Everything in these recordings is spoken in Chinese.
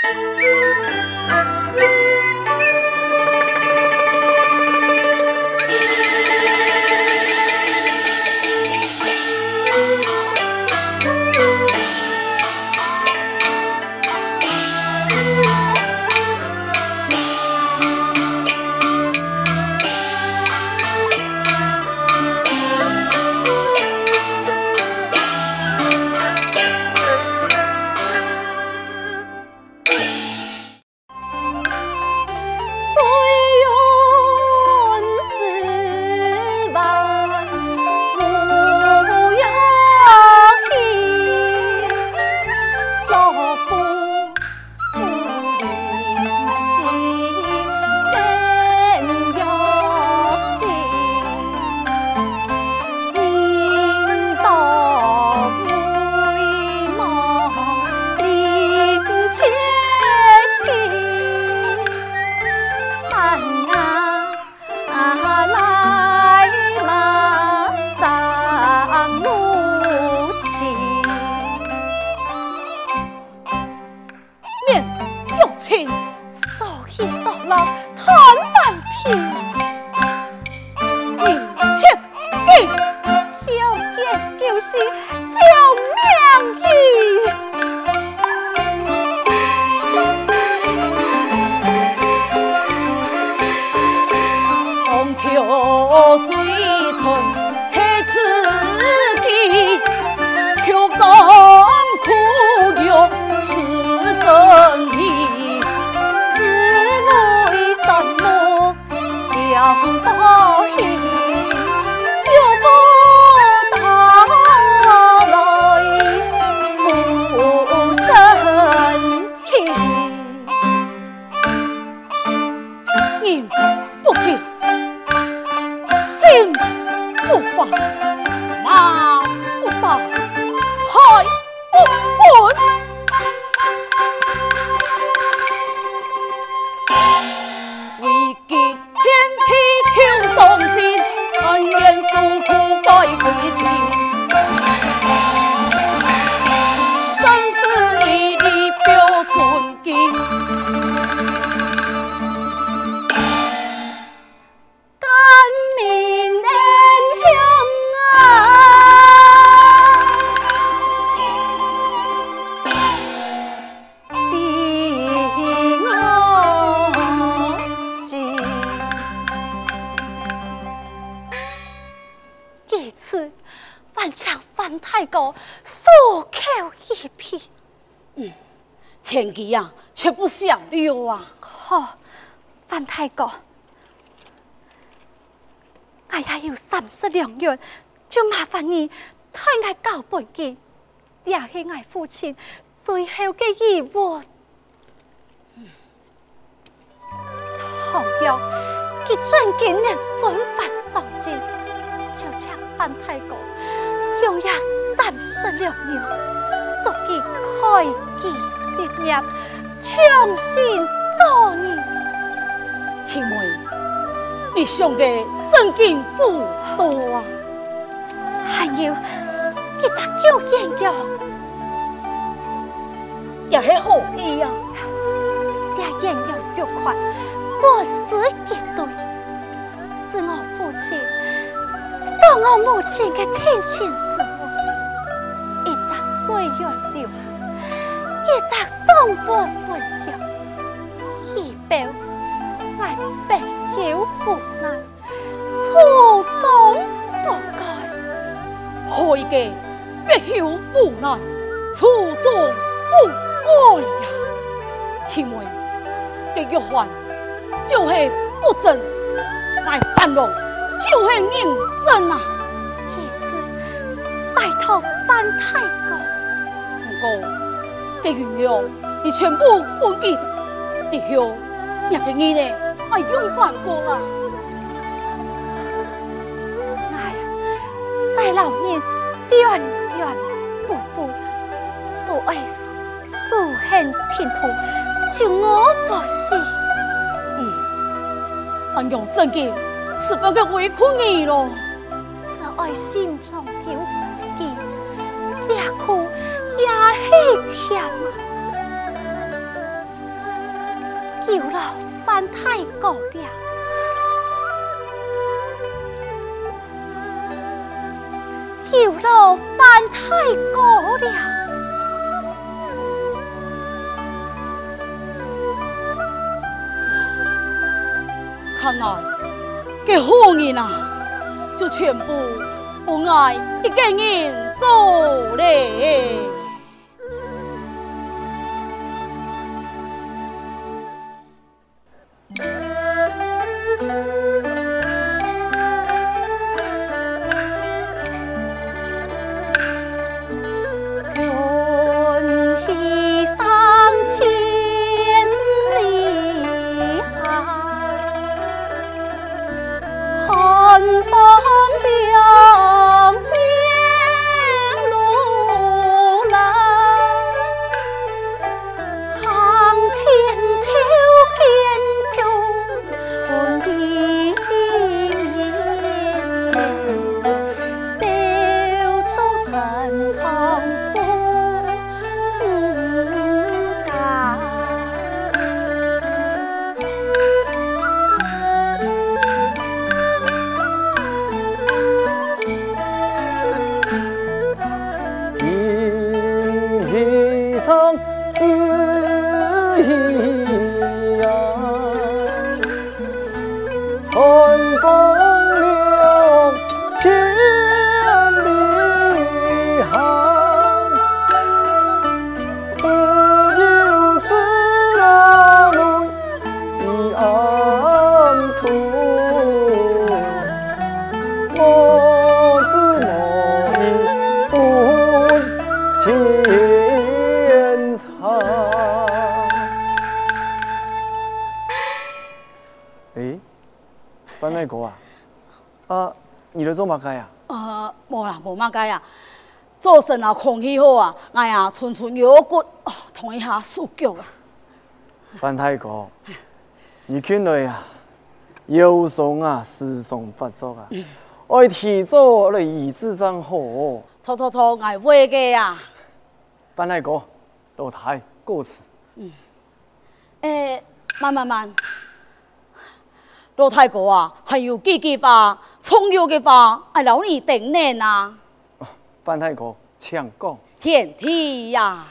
Música 天想留啊！好，范太公，哎呀，有三十两元，就麻烦你替我交本金，也是我父亲最后的遗物。同样，佢尊敬能奋发上进，就请范太公用呀三十两元，作佢开基。立业，重新做人。因为你想的真经诸多啊，还有一只叫艳阳，也是好意呀。这艳阳玉款，过时绝对，是我父亲当我母亲的天亲之物，一只岁月留下。一则双波分晓，一表爱别有无奈，初衷不改。何以嘅别有无奈，初衷不改呀？因为嘅玉环就是不真，来繁荣就是认真啊！也是拜托范太公，不过。嘅原谅，你全部忘记，以后廿个年呢，我用翻过啦。哎呀，在老年断断不不，所爱素恨天痛，就我不是。嗯，俺用真经是不个委屈你咯。所爱心中有记，别哭。也很甜啊！有劳范太公了，有劳范太公了。看来，这好人啊，就全部不爱一个人做嘞。嘛该啊？呃，无啦，无嘛该啊。做神啊，空气好啊，哎呀，蠢蠢有骨，哦，同一下手脚啊。范太哥，你看来啊，忧伤啊，思想发作啊，爱提早来医治真好。错错错，爱会个呀。范太哥，老太告辞。嗯。诶，慢慢慢。老太公啊，还有几句话，重要的话，俺老你定念啊。范太公，请讲。天梯呀，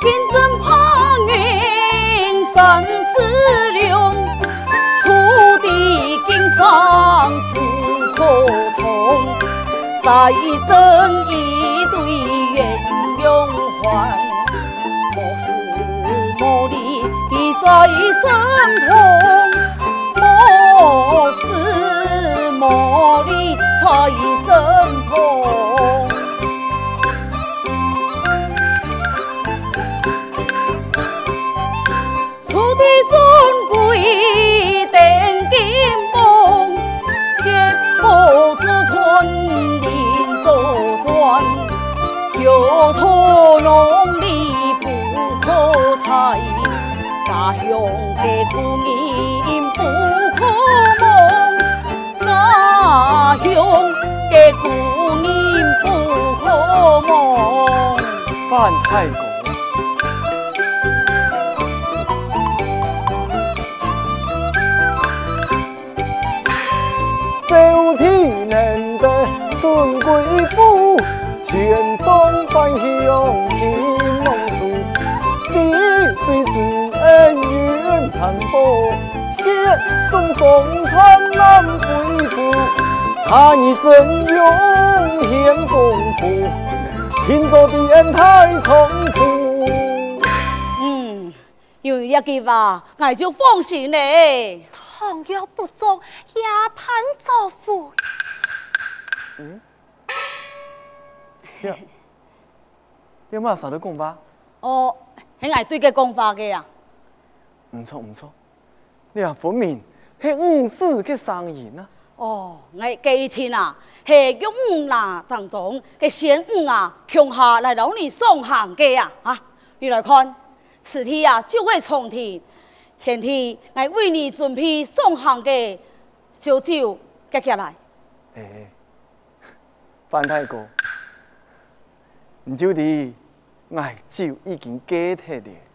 天真怕云生死量，楚地经商不可从，再争一对鸳鸯欢。说一声痛，莫思莫虑，差一声痛。家乡的故人不可忘，家乡的故人不可忘。范太公，少天难得尊贵妇，全宗翻香残破，谢总送盼难归途。他你怎用献功夫，听着电台重复。嗯，有一句话，我就放心嘞。倘若不忠，也盼造福。嗯？你你嘛啥都讲吧？哦。系爱对个讲法的呀，唔错唔错，你啊分明系五子嘅生意啊！哦，我今天啊，系用五拿当中嘅先五啊，强下来让你送行嘅啊！啊，你来看，此题啊就会重天，现题我为你准备送行嘅小酒，接下来。诶，范太公，唔就地。爱酒已经解脱了。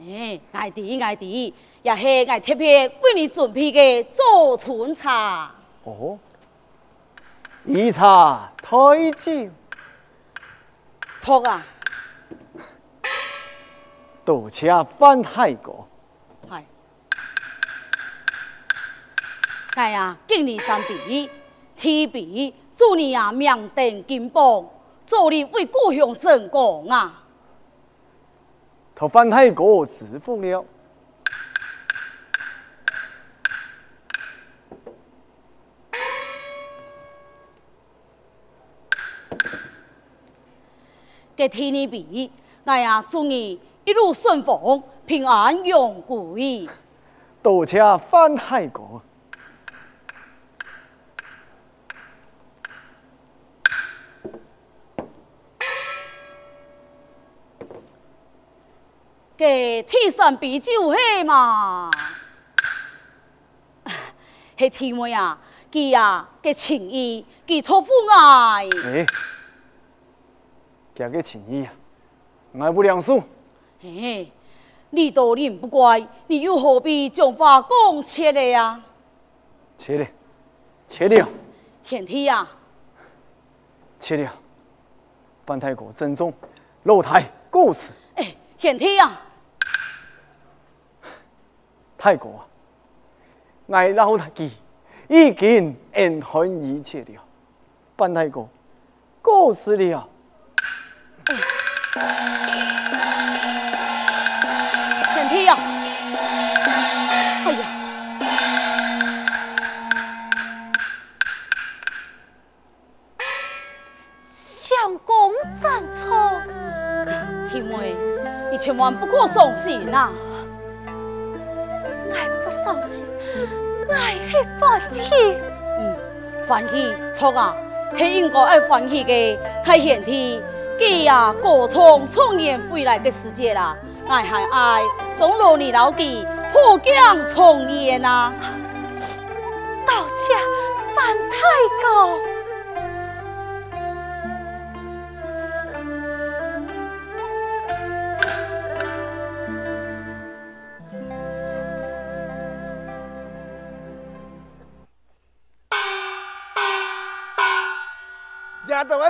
哎，爱弟爱弟，也是爱特别为你准备的早春茶。哦，一茶代酒。错啊！多谢范大哥。系。哎呀，敬你三杯，提笔祝你啊命定金榜，祝你为故乡争光啊！托范大哥祝福了。给天你比，那呀，祝你一路顺风，平安永归。多谢范大哥。给天上比酒喝嘛，嘿天妹啊，佢啊给情谊，给托付爱。哎给个情谊啊，爱不两数。嘿，你都忍不乖，你又何必将话讲切了呀？切了，切了。贤弟呀，切了。范大哥珍重，露台告辞。哎，贤弟呀，大哥啊，爱老太记已经恩含义切了。范大哥告辞了。贤弟呀，哎呀，相公站错，因为，你千万不可送信呐、啊！是放弃。嗯，放弃错啊，是应该爱欢喜嘅，太贤弟。佢呀，过从创业未来的时节啦，爱还爱中老你老弟破镜重圆呐！多谢范大哥。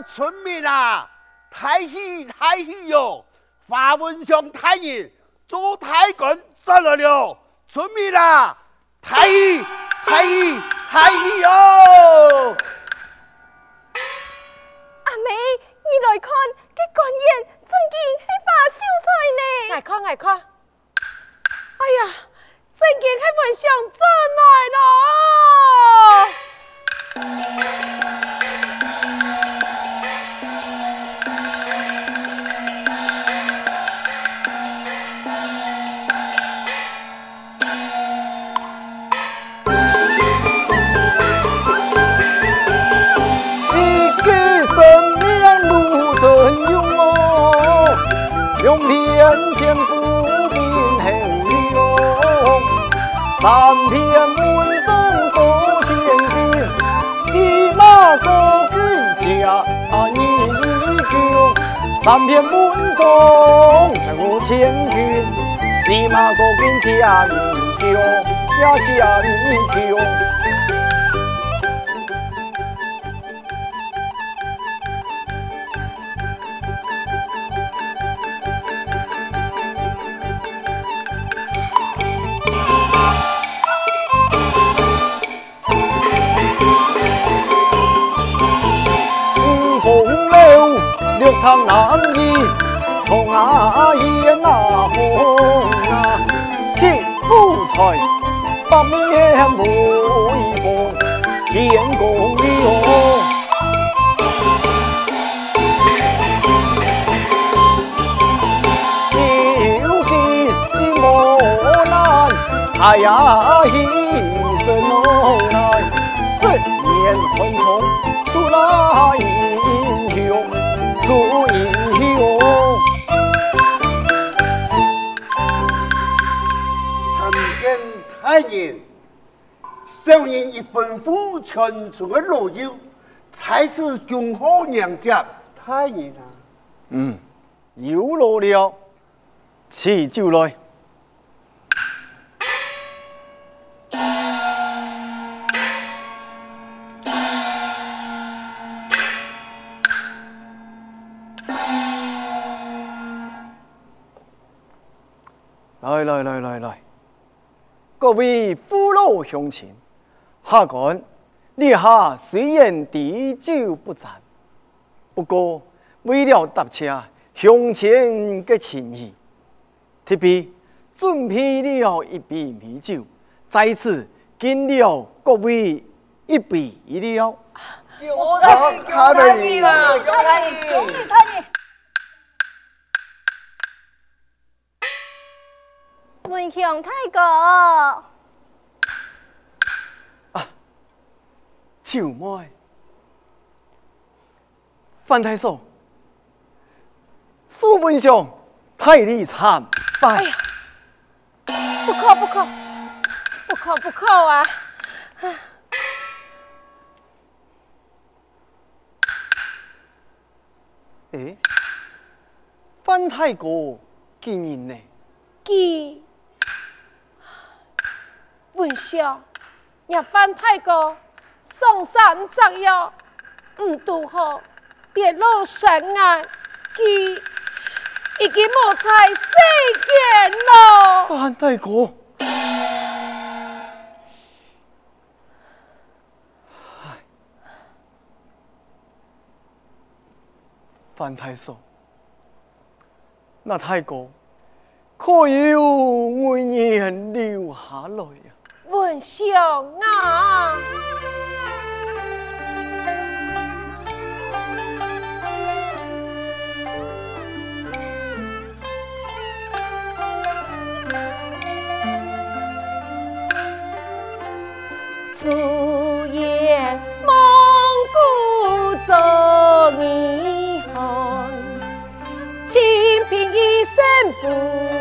村民啊！太喜太喜哟！花文上太热，做太官赚了了，村民啦！太喜太喜太喜哟！阿妹，你来看，这官员真见系把秀才呢？来看来看，哎呀，真见系文相真来了。三片文中多千军，司马国君家英雄呀家英雄。长男儿从阿爷那红啊，媳妇财八面无全村的老友，在此恭贺娘家太爷啊！嗯，有路了，起酒来。来来来来来，各位父老乡亲，下官列下虽然滴酒不沾，不过为了答谢乡亲的情谊，特别准备了一杯美酒，在此敬了各位一杯了。我的他的意啦，他的意，他的。文祥太公，舅妹，范太守，苏文雄太力惨败。哎呀，不可不可，不可不可啊！哎，范太哥几人呢？几？文雄，你范太公上山摘药，唔拄好跌落山崖，佢已经无在世间咯。范太公，唉，范太守，那太公可有为人留下来呀？文祥啊！出言蒙古做儿汉，清贫一生不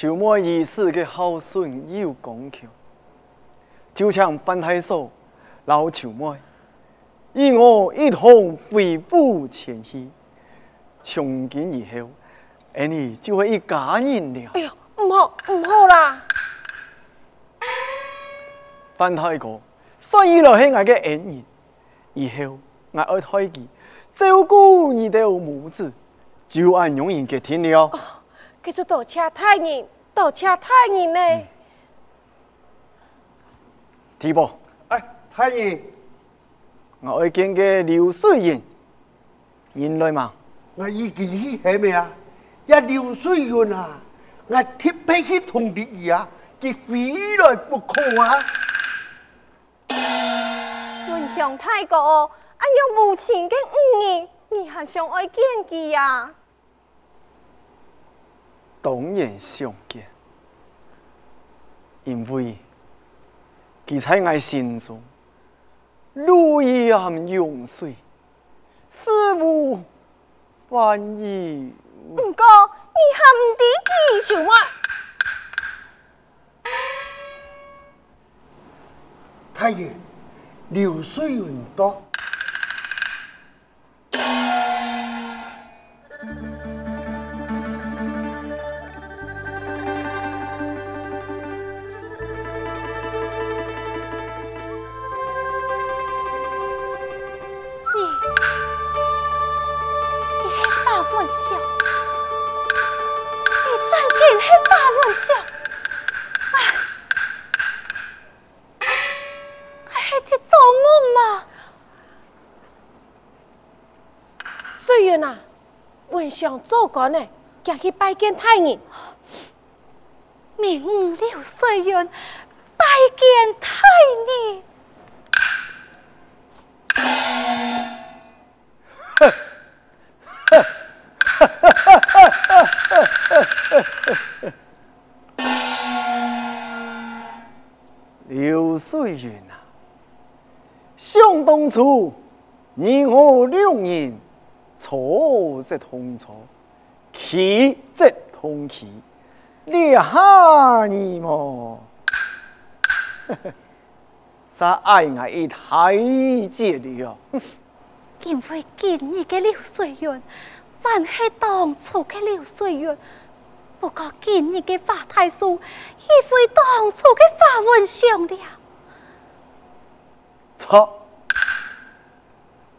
舅妹儿时的孝顺有讲求，就像范太守老舅妹，与我一同回府前去，从今以后，俺儿就会一家人了。哎呀，唔好唔好啦！范太公，所以就系我嘅恩人，以后我爱太记照顾你哋母子，就按永远嘅天了。佢就多谢太人，多谢太人呢。提婆，哎，太人，我爱见个刘水云，人来嘛？我已经去系咪啊？一刘水云啊，我特别去同你啊，佢非来不可啊！文祥太公，俺有母亲嘅五年，你还想爱见佢啊？当然想见，因为佢在我心中如盐涌水，思无万意。不过你还唔知几句话？太爷，流水云多。做官呢，行去拜见太人。明五六岁元拜见太同错，气则同气，你哈你么？啥爱爱一太绝了。因为今日的刘水云，还是当初的刘水云。不过今日的法太叔，亦非当初的法文上了。错，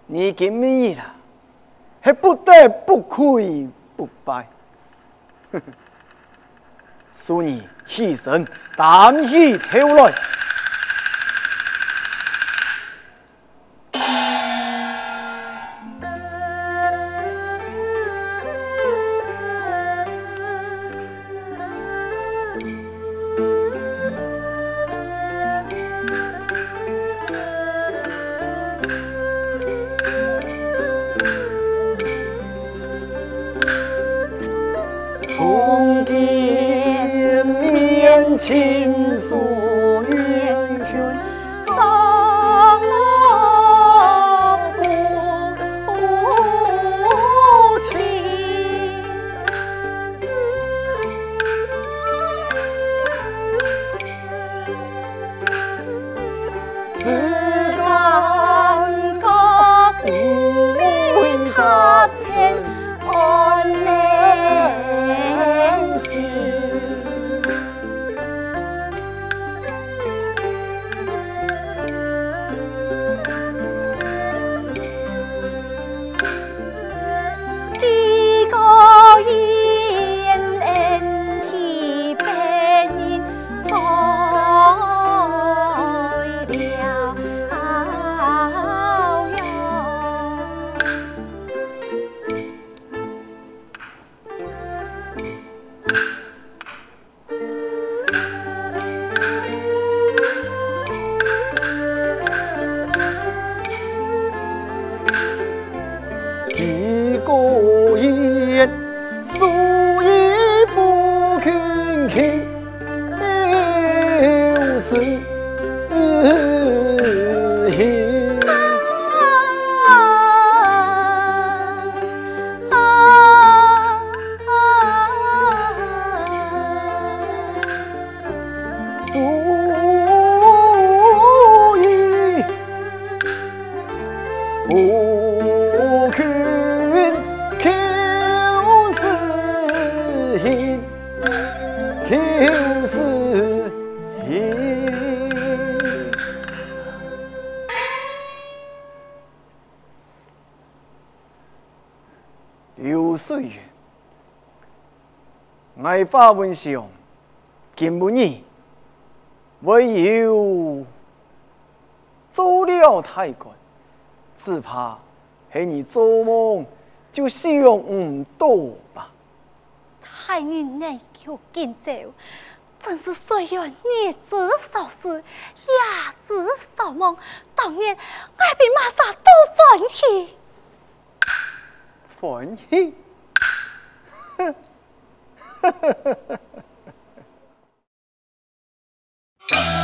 你今日啦，还不得不亏不败。所以牺牲担起头来。情丝雨，流水月，爱花问上，尽不腻。唯有做了太官，只怕和你做梦就想不到吧。太人内有见走，真是岁月逆子少时，夜子少梦，当年爱比马萨都欢喜，欢喜。